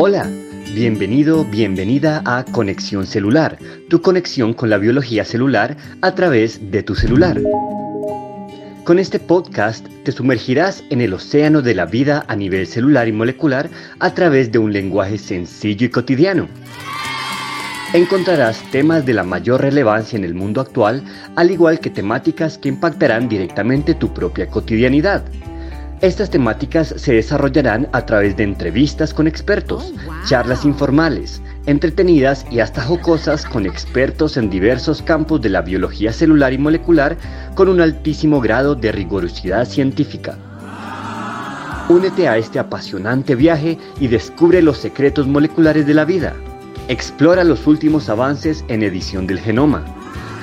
Hola, bienvenido, bienvenida a Conexión Celular, tu conexión con la biología celular a través de tu celular. Con este podcast te sumergirás en el océano de la vida a nivel celular y molecular a través de un lenguaje sencillo y cotidiano. Encontrarás temas de la mayor relevancia en el mundo actual, al igual que temáticas que impactarán directamente tu propia cotidianidad. Estas temáticas se desarrollarán a través de entrevistas con expertos, charlas informales, entretenidas y hasta jocosas con expertos en diversos campos de la biología celular y molecular con un altísimo grado de rigurosidad científica. Únete a este apasionante viaje y descubre los secretos moleculares de la vida. Explora los últimos avances en edición del genoma,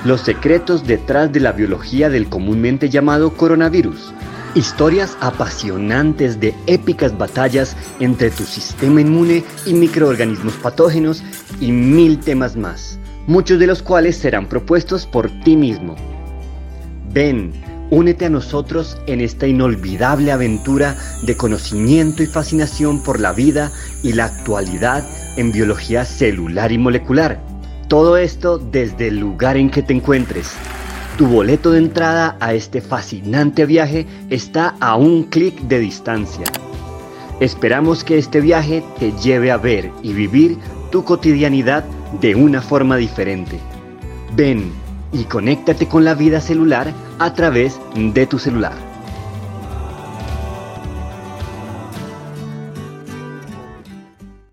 los secretos detrás de la biología del comúnmente llamado coronavirus, Historias apasionantes de épicas batallas entre tu sistema inmune y microorganismos patógenos y mil temas más, muchos de los cuales serán propuestos por ti mismo. Ven, únete a nosotros en esta inolvidable aventura de conocimiento y fascinación por la vida y la actualidad en biología celular y molecular. Todo esto desde el lugar en que te encuentres tu boleto de entrada a este fascinante viaje está a un clic de distancia. Esperamos que este viaje te lleve a ver y vivir tu cotidianidad de una forma diferente. Ven y conéctate con la vida celular a través de tu celular.